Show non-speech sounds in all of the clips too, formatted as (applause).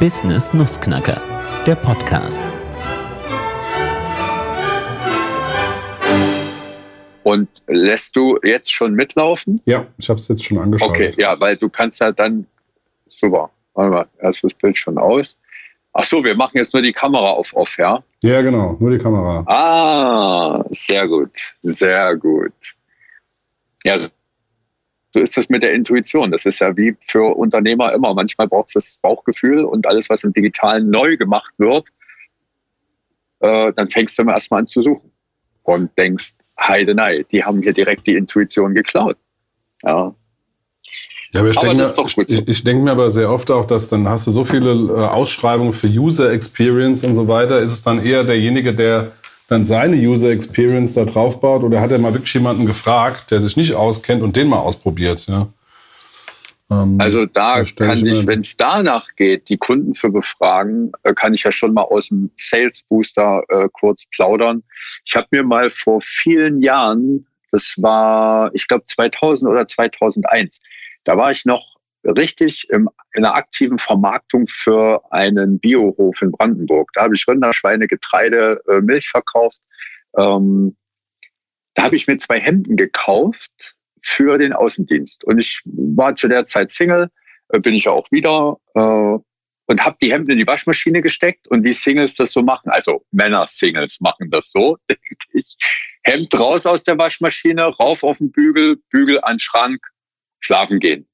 Business Nussknacker, der Podcast. Und lässt du jetzt schon mitlaufen? Ja, ich habe es jetzt schon angeschaut. Okay, ja, weil du kannst ja dann, super, warte mal, erstes Bild schon aus. Ach so, wir machen jetzt nur die Kamera auf off, ja? Ja, genau, nur die Kamera. Ah, sehr gut, sehr gut. Ja, so ist das mit der Intuition. Das ist ja wie für Unternehmer immer. Manchmal braucht es das Bauchgefühl und alles, was im Digitalen neu gemacht wird, äh, dann fängst du erstmal an zu suchen und denkst, Heidenei, die haben hier direkt die Intuition geklaut. Ja, ja, aber ich denke, mir, ich, ich denke mir aber sehr oft auch, dass dann hast du so viele äh, Ausschreibungen für User Experience und so weiter. Ist es dann eher derjenige, der dann seine User Experience da drauf baut oder hat er mal wirklich jemanden gefragt, der sich nicht auskennt und den mal ausprobiert? Ja? Ähm, also da kann ich, wenn es danach geht, die Kunden zu befragen, äh, kann ich ja schon mal aus dem Sales Booster äh, kurz plaudern. Ich habe mir mal vor vielen Jahren, das war, ich glaube 2000 oder 2001, da war ich noch richtig im, in einer aktiven Vermarktung für einen Biohof in Brandenburg. Da habe ich Rinder, Schweine, Getreide, äh, Milch verkauft. Ähm, da habe ich mir zwei Hemden gekauft für den Außendienst. Und ich war zu der Zeit Single, äh, bin ich ja auch wieder, äh, und habe die Hemden in die Waschmaschine gesteckt und wie Singles das so machen, also Männer-Singles machen das so, (laughs) denke ich. Hemd raus aus der Waschmaschine, rauf auf den Bügel, Bügel an Schrank, schlafen gehen.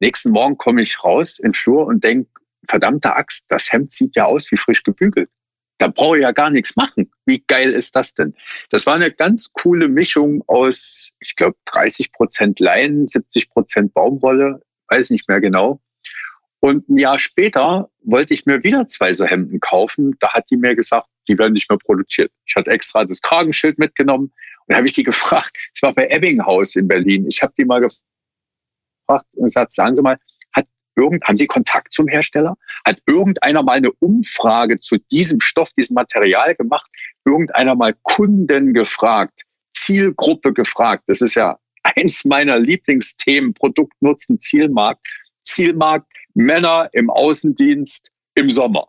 Nächsten Morgen komme ich raus in den Flur und denke, verdammte Axt, das Hemd sieht ja aus wie frisch gebügelt. Da brauche ich ja gar nichts machen. Wie geil ist das denn? Das war eine ganz coole Mischung aus, ich glaube, 30 Prozent Leinen, 70 Prozent Baumwolle, weiß nicht mehr genau. Und ein Jahr später wollte ich mir wieder zwei so Hemden kaufen. Da hat die mir gesagt, die werden nicht mehr produziert. Ich hatte extra das Kragenschild mitgenommen und habe ich die (laughs) gefragt. Es war bei Ebbinghaus in Berlin. Ich habe die mal gefragt, gefragt und gesagt, sagen Sie mal, hat irgend, haben Sie Kontakt zum Hersteller? Hat irgendeiner mal eine Umfrage zu diesem Stoff, diesem Material gemacht? Irgendeiner mal Kunden gefragt? Zielgruppe gefragt? Das ist ja (laughs) eins meiner Lieblingsthemen, Produktnutzen, Zielmarkt. Zielmarkt, Männer im Außendienst im Sommer.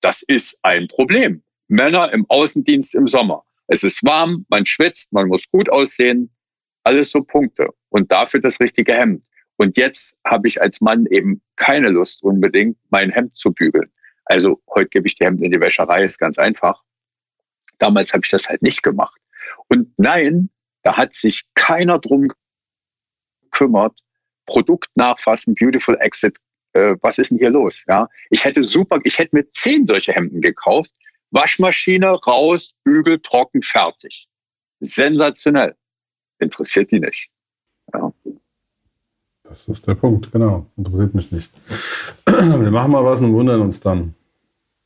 Das ist ein Problem. Männer im Außendienst im Sommer. Es ist warm, man schwitzt, man muss gut aussehen, alles so Punkte. Und dafür das richtige Hemd. Und jetzt habe ich als Mann eben keine Lust unbedingt, mein Hemd zu bügeln. Also heute gebe ich die Hemden in die Wäscherei, ist ganz einfach. Damals habe ich das halt nicht gemacht. Und nein, da hat sich keiner drum gekümmert. Produkt nachfassen, Beautiful Exit. Äh, was ist denn hier los? Ja, ich hätte super, ich hätte mir zehn solche Hemden gekauft. Waschmaschine raus, Bügel trocken, fertig. Sensationell interessiert die nicht. Das ist der Punkt, genau. Das interessiert mich nicht. (clears throat) Wir machen mal was und wundern uns dann.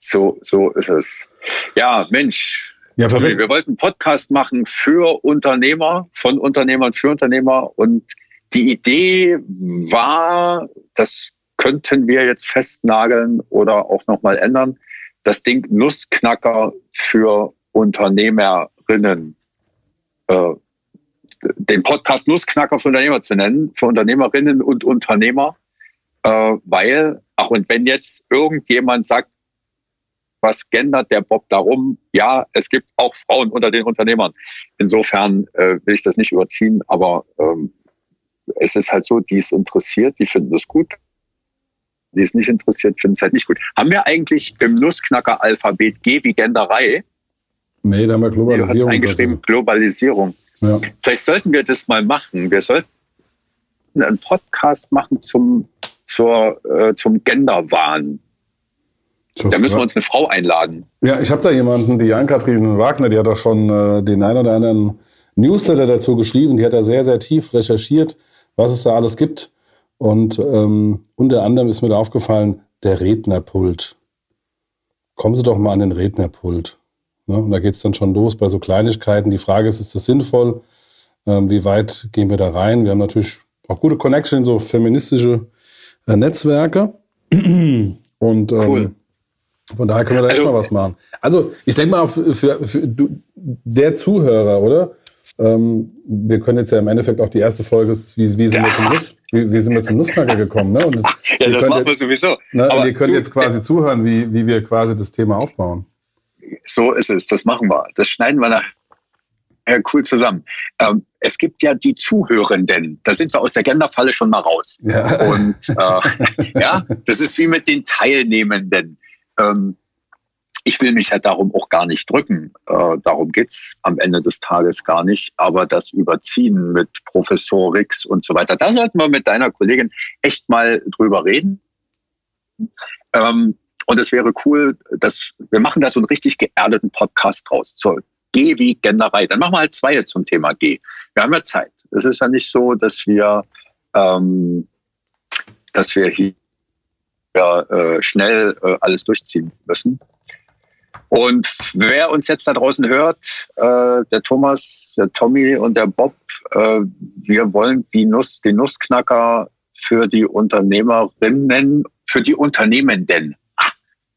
So, so ist es. Ja, Mensch. Ja, Tommy, wir wollten einen Podcast machen für Unternehmer, von Unternehmern für Unternehmer. Und die Idee war, das könnten wir jetzt festnageln oder auch nochmal ändern, das Ding Nussknacker für Unternehmerinnen äh, den Podcast Nussknacker für Unternehmer zu nennen, für Unternehmerinnen und Unternehmer, äh, weil, ach und wenn jetzt irgendjemand sagt, was gendert der Bob darum? Ja, es gibt auch Frauen unter den Unternehmern. Insofern äh, will ich das nicht überziehen, aber ähm, es ist halt so, die es interessiert, die finden es gut. Die es nicht interessiert, finden es halt nicht gut. Haben wir eigentlich im Nussknacker-Alphabet G wie Genderei? Nee, da haben wir Globalisierung. Du hast eingeschrieben Globalisierung. Ja. Vielleicht sollten wir das mal machen. Wir sollten einen Podcast machen zum, zur, äh, zum Genderwahn. Da müssen wir uns eine Frau einladen. Ja, ich habe da jemanden, die Jan-Kathrin Wagner, die hat auch schon äh, den einen oder anderen Newsletter dazu geschrieben. Die hat da sehr, sehr tief recherchiert, was es da alles gibt. Und ähm, unter anderem ist mir da aufgefallen, der Rednerpult. Kommen Sie doch mal an den Rednerpult. Ne? Und da geht es dann schon los bei so Kleinigkeiten. Die Frage ist, ist das sinnvoll? Ähm, wie weit gehen wir da rein? Wir haben natürlich auch gute Connection in so feministische äh, Netzwerke. (clears throat) Und ähm, cool. von daher können wir da also, echt mal was machen. Also ich denke mal, für, für, für du, der Zuhörer, oder? Ähm, wir können jetzt ja im Endeffekt auch die erste Folge, wie, wie, sind, wir zum Lust, wie, wie sind wir zum Nussknacker gekommen? Ne? Und ja, das machen wir sowieso. Ne, ihr könnt du, jetzt quasi zuhören, wie, wie wir quasi das Thema aufbauen. So ist es, das machen wir. Das schneiden wir nachher cool zusammen. Ähm, es gibt ja die Zuhörenden. Da sind wir aus der Genderfalle schon mal raus. Ja. Und äh, (laughs) ja, das ist wie mit den Teilnehmenden. Ähm, ich will mich ja darum auch gar nicht drücken. Äh, darum geht's am Ende des Tages gar nicht. Aber das Überziehen mit Professor Rix und so weiter, da sollten wir mit deiner Kollegin echt mal drüber reden. Ähm, und es wäre cool, dass wir machen da so einen richtig geerdeten Podcast draus. Zur G wie Genderei. Dann machen wir halt zwei zum Thema G. Wir haben ja Zeit. Es ist ja nicht so, dass wir, ähm, dass wir hier äh, schnell äh, alles durchziehen müssen. Und wer uns jetzt da draußen hört, äh, der Thomas, der Tommy und der Bob, äh, wir wollen die Nuss, den Nussknacker für die Unternehmerinnen, für die Unternehmenden,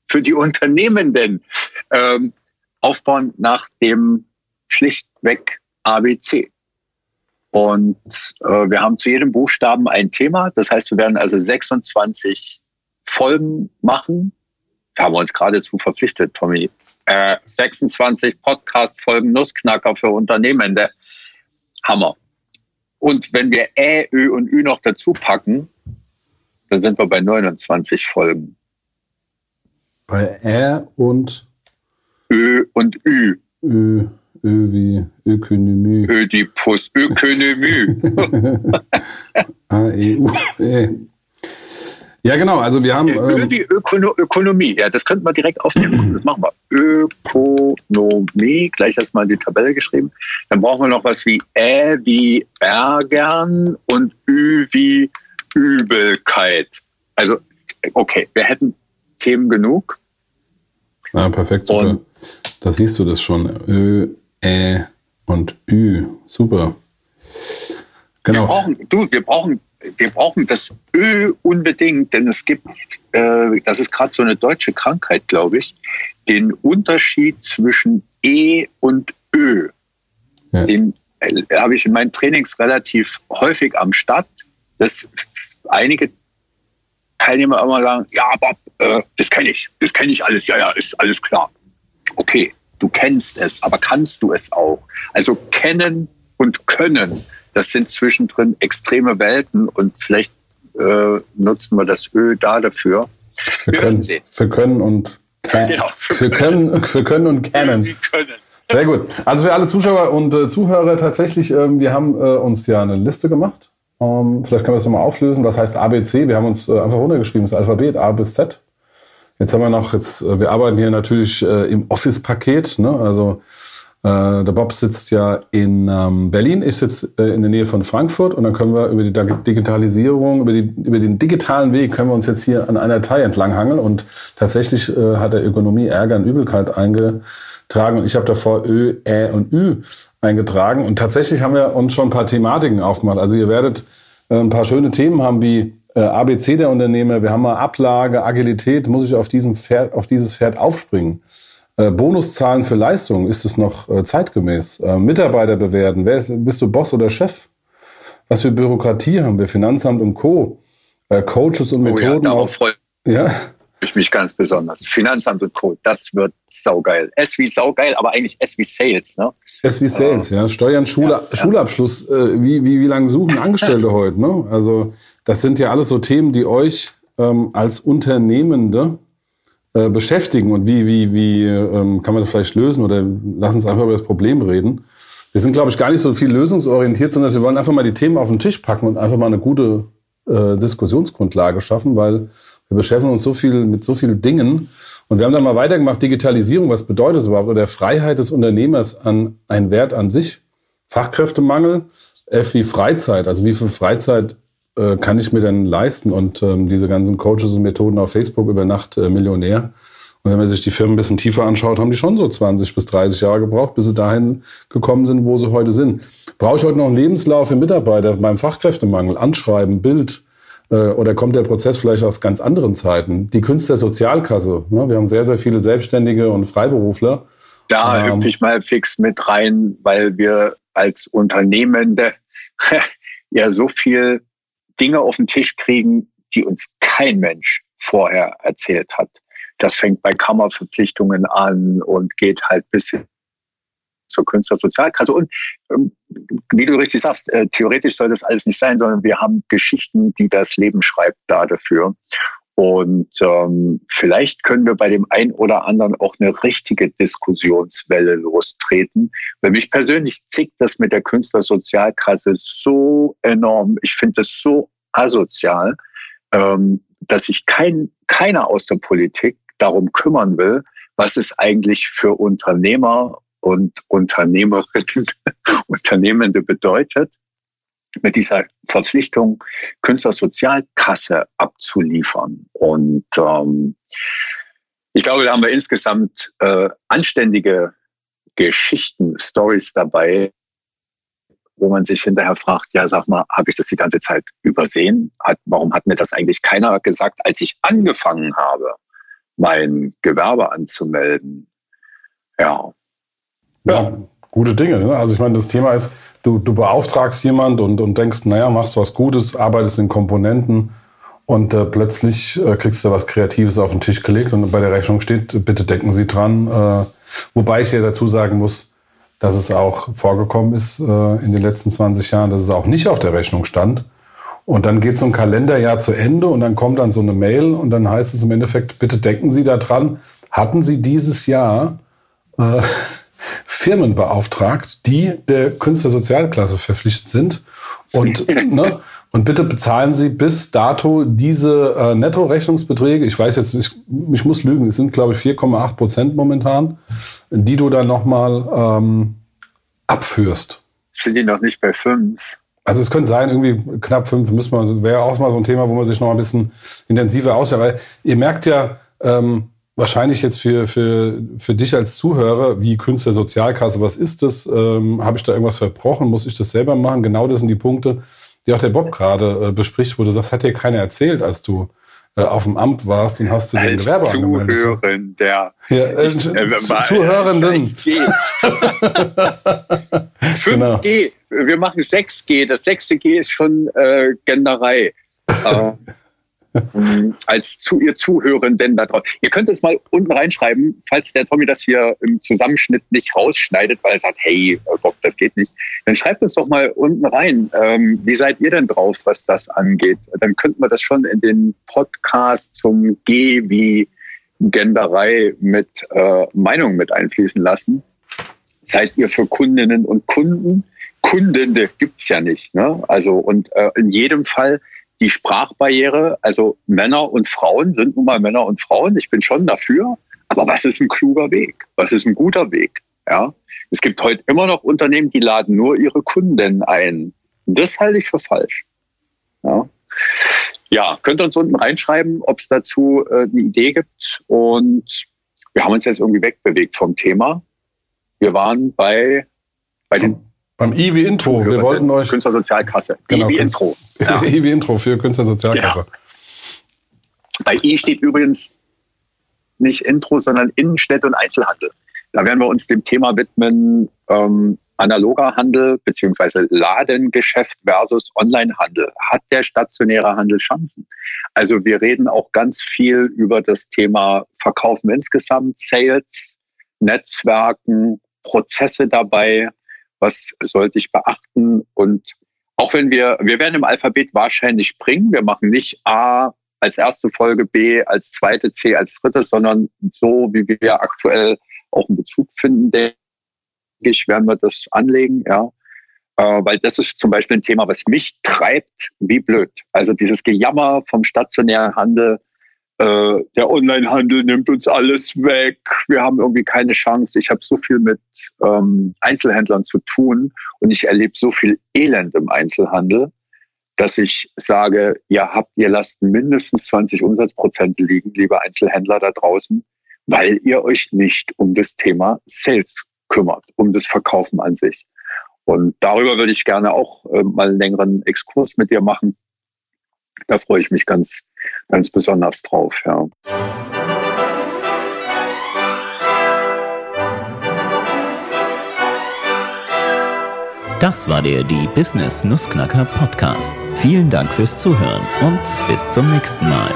für die Unternehmenden ähm, aufbauen nach dem schlichtweg ABC. Und äh, wir haben zu jedem Buchstaben ein Thema. Das heißt, wir werden also 26 Folgen machen. Da haben wir uns geradezu verpflichtet, Tommy. Äh, 26 Podcast-Folgen Nussknacker für Unternehmende. Hammer. Und wenn wir Ä, Ö und Ü noch dazu packen, dann sind wir bei 29 Folgen. Bei Ä und Ö und Ü. Ö, Ö wie Ökonomie. Ödipus, Ökonomie. (laughs) A, E, U, E. Ja, genau. Also wir haben. Ö ähm, wie Ökono Ökonomie. Ja, das könnten wir direkt aufnehmen. (clears throat) Das machen wir. Ökonomie. Gleich erstmal die Tabelle geschrieben. Dann brauchen wir noch was wie Ä wie Ärgern und Ü wie Übelkeit. Also, okay, wir hätten Themen genug. Ja, perfekt, super. Und da siehst du das schon. Ö, Ä und Ü. Super. Genau. Wir brauchen, du, wir brauchen, wir brauchen das Ö unbedingt, denn es gibt, äh, das ist gerade so eine deutsche Krankheit, glaube ich, den Unterschied zwischen E und Ö. Ja. Den äh, habe ich in meinen Trainings relativ häufig am Start, dass einige Teilnehmer immer sagen, ja, Bob, äh, das kenne ich, das kenne ich alles, ja, ja, ist alles klar. Okay, du kennst es, aber kannst du es auch? Also kennen und können, das sind zwischendrin extreme Welten und vielleicht äh, nutzen wir das Ö da dafür. Für wir können, für können und genau, für, für können, für können und kennen. können. Sehr gut. Also für alle Zuschauer und äh, Zuhörer tatsächlich, äh, wir haben äh, uns ja eine Liste gemacht. Ähm, vielleicht können wir das nochmal auflösen. Was heißt ABC? Wir haben uns äh, einfach runtergeschrieben, das Alphabet A bis Z. Jetzt haben wir noch, jetzt, äh, wir arbeiten hier natürlich äh, im Office-Paket. Ne? Also äh, der Bob sitzt ja in ähm, Berlin, ich sitze äh, in der Nähe von Frankfurt und dann können wir über die Digitalisierung, über, die, über den digitalen Weg können wir uns jetzt hier an einer Datei entlanghangeln und tatsächlich äh, hat der Ökonomie Ärger und Übelkeit eingetragen und ich habe davor Ö, Ä und Ü eingetragen und tatsächlich haben wir uns schon ein paar Thematiken aufgemacht. Also ihr werdet äh, ein paar schöne Themen haben wie ABC der Unternehmer, wir haben mal Ablage, Agilität, muss ich auf, diesem Pferd, auf dieses Pferd aufspringen? Äh, Bonuszahlen für Leistung, ist es noch äh, zeitgemäß? Äh, Mitarbeiter bewerten, wer ist, bist du Boss oder Chef? Was für Bürokratie haben wir? Finanzamt und Co. Äh, Coaches und Methoden. Oh ja, darauf freue ja. ich mich ganz besonders. Finanzamt und Co. Das wird saugeil. S wie saugeil, aber eigentlich S wie Sales. Ne? S wie Sales, ja. Steuern, Schule, ja, Schulabschluss. Äh, wie, wie, wie lange suchen Angestellte (laughs) heute? Ne? Also das sind ja alles so Themen, die euch ähm, als Unternehmende äh, beschäftigen. Und wie, wie, wie ähm, kann man das vielleicht lösen? Oder lass uns einfach über das Problem reden. Wir sind, glaube ich, gar nicht so viel lösungsorientiert, sondern wir wollen einfach mal die Themen auf den Tisch packen und einfach mal eine gute äh, Diskussionsgrundlage schaffen, weil wir beschäftigen uns so viel mit so vielen Dingen. Und wir haben dann mal weitergemacht, Digitalisierung, was bedeutet das überhaupt? Oder Freiheit des Unternehmers an ein Wert an sich. Fachkräftemangel, F wie Freizeit, also wie viel Freizeit äh, kann ich mir denn leisten? Und ähm, diese ganzen Coaches und Methoden auf Facebook über Nacht äh, Millionär. Und wenn man sich die Firmen ein bisschen tiefer anschaut, haben die schon so 20 bis 30 Jahre gebraucht, bis sie dahin gekommen sind, wo sie heute sind. Brauche ich heute noch einen Lebenslauf für Mitarbeiter beim Fachkräftemangel? Anschreiben, Bild? Äh, oder kommt der Prozess vielleicht aus ganz anderen Zeiten? Die Künstlersozialkasse. Ne? Wir haben sehr, sehr viele Selbstständige und Freiberufler. Da ähm, hüpfe ich mal fix mit rein, weil wir als Unternehmende (laughs) ja so viel Dinge auf den Tisch kriegen, die uns kein Mensch vorher erzählt hat. Das fängt bei Kammerverpflichtungen an und geht halt bis zur Künstlersozialkasse. Und ähm, wie du richtig sagst, äh, theoretisch soll das alles nicht sein, sondern wir haben Geschichten, die das Leben schreibt, da dafür. Und ähm, vielleicht können wir bei dem einen oder anderen auch eine richtige Diskussionswelle lostreten. Weil mich persönlich zickt das mit der Künstlersozialkasse so enorm. Ich finde das so asozial, ähm, dass sich kein, keiner aus der Politik darum kümmern will, was es eigentlich für Unternehmer und Unternehmerinnen, (laughs) Unternehmende bedeutet, mit dieser Verpflichtung Künstlersozialkasse abzuliefern. Und ähm, ich glaube, da haben wir insgesamt äh, anständige Geschichten, Stories dabei, wo man sich hinterher fragt, ja, sag mal, habe ich das die ganze Zeit übersehen? Hat, warum hat mir das eigentlich keiner gesagt, als ich angefangen habe, mein Gewerbe anzumelden? Ja. Ja, gute Dinge. Ne? Also ich meine, das Thema ist, du, du beauftragst jemand und, und denkst, naja, machst was Gutes, arbeitest in Komponenten und äh, plötzlich äh, kriegst du was Kreatives auf den Tisch gelegt und bei der Rechnung steht, bitte denken Sie dran. Äh, wobei ich ja dazu sagen muss, dass es auch vorgekommen ist äh, in den letzten 20 Jahren, dass es auch nicht auf der Rechnung stand. Und dann geht so ein Kalenderjahr zu Ende und dann kommt dann so eine Mail und dann heißt es im Endeffekt, bitte denken Sie daran, hatten Sie dieses Jahr äh, Firmen beauftragt, die der Künstlersozialklasse verpflichtet sind. Und, (laughs) ne, und bitte bezahlen Sie bis dato diese äh, Nettorechnungsbeträge. Ich weiß jetzt, ich, ich muss lügen, es sind, glaube ich, 4,8 Prozent momentan, die du dann nochmal ähm, abführst. Sind die noch nicht bei 5? Also es könnte sein, irgendwie knapp 5 müssen wir, wäre auch mal so ein Thema, wo man sich noch ein bisschen intensiver ausschaut. Weil ihr merkt ja, ähm, wahrscheinlich jetzt für, für, für dich als Zuhörer, wie Künstlersozialkasse, was ist das? Ähm, Habe ich da irgendwas verbrochen? Muss ich das selber machen? Genau das sind die Punkte, die auch der Bob gerade äh, bespricht, wo du sagst, hat dir keiner erzählt, als du äh, auf dem Amt warst und hast du den Gewerbe angemeldet. Zuhörender. Ja, äh, ich, Zuhörenden. 5G. (laughs) genau. Wir machen 6G. Das sechste G ist schon äh, Genderei. (laughs) (laughs) Als zu ihr Zuhörenden da drauf. Ihr könnt es mal unten reinschreiben, falls der Tommy das hier im Zusammenschnitt nicht rausschneidet, weil er sagt, hey, Bob, das geht nicht. Dann schreibt es doch mal unten rein. Ähm, wie seid ihr denn drauf, was das angeht? Dann könnten wir das schon in den Podcast zum G wie Genderei mit äh, Meinung mit einfließen lassen. Seid ihr für Kundinnen und Kunden? Kundende gibt's ja nicht. Ne? Also und äh, in jedem Fall die Sprachbarriere, also Männer und Frauen sind nun mal Männer und Frauen. Ich bin schon dafür. Aber was ist ein kluger Weg? Was ist ein guter Weg? Ja, es gibt heute immer noch Unternehmen, die laden nur ihre Kunden ein. Das halte ich für falsch. Ja, ja könnt ihr uns unten reinschreiben, ob es dazu äh, eine Idee gibt. Und wir haben uns jetzt irgendwie wegbewegt vom Thema. Wir waren bei, bei den beim IWI Intro. Wir wollten euch. Künstlersozialkasse. Genau, IWI Intro. (laughs) Ja. IWI Intro für Künstlersozialkasse. Ja. Bei I steht übrigens nicht Intro, sondern Innenstädte und Einzelhandel. Da werden wir uns dem Thema widmen, ähm, analoger Handel beziehungsweise Ladengeschäft versus Onlinehandel. Hat der stationäre Handel Chancen? Also wir reden auch ganz viel über das Thema Verkaufen insgesamt, Sales, Netzwerken, Prozesse dabei, was sollte ich beachten und auch wenn wir, wir werden im Alphabet wahrscheinlich springen, wir machen nicht A als erste Folge, B als zweite, C als dritte, sondern so, wie wir aktuell auch einen Bezug finden, denke ich, werden wir das anlegen, ja. Äh, weil das ist zum Beispiel ein Thema, was mich treibt, wie blöd. Also dieses Gejammer vom stationären Handel, äh, der Onlinehandel nimmt uns alles weg, wir haben irgendwie keine Chance. Ich habe so viel mit ähm, Einzelhändlern zu tun und ich erlebe so viel Elend im Einzelhandel, dass ich sage, ihr habt, ihr lasst mindestens 20 Umsatzprozent liegen, liebe Einzelhändler da draußen, weil ihr euch nicht um das Thema Sales kümmert, um das Verkaufen an sich. Und darüber würde ich gerne auch äh, mal einen längeren Exkurs mit dir machen. Da freue ich mich ganz, ganz besonders drauf. Ja. Das war der Die Business Nussknacker Podcast. Vielen Dank fürs Zuhören und bis zum nächsten Mal.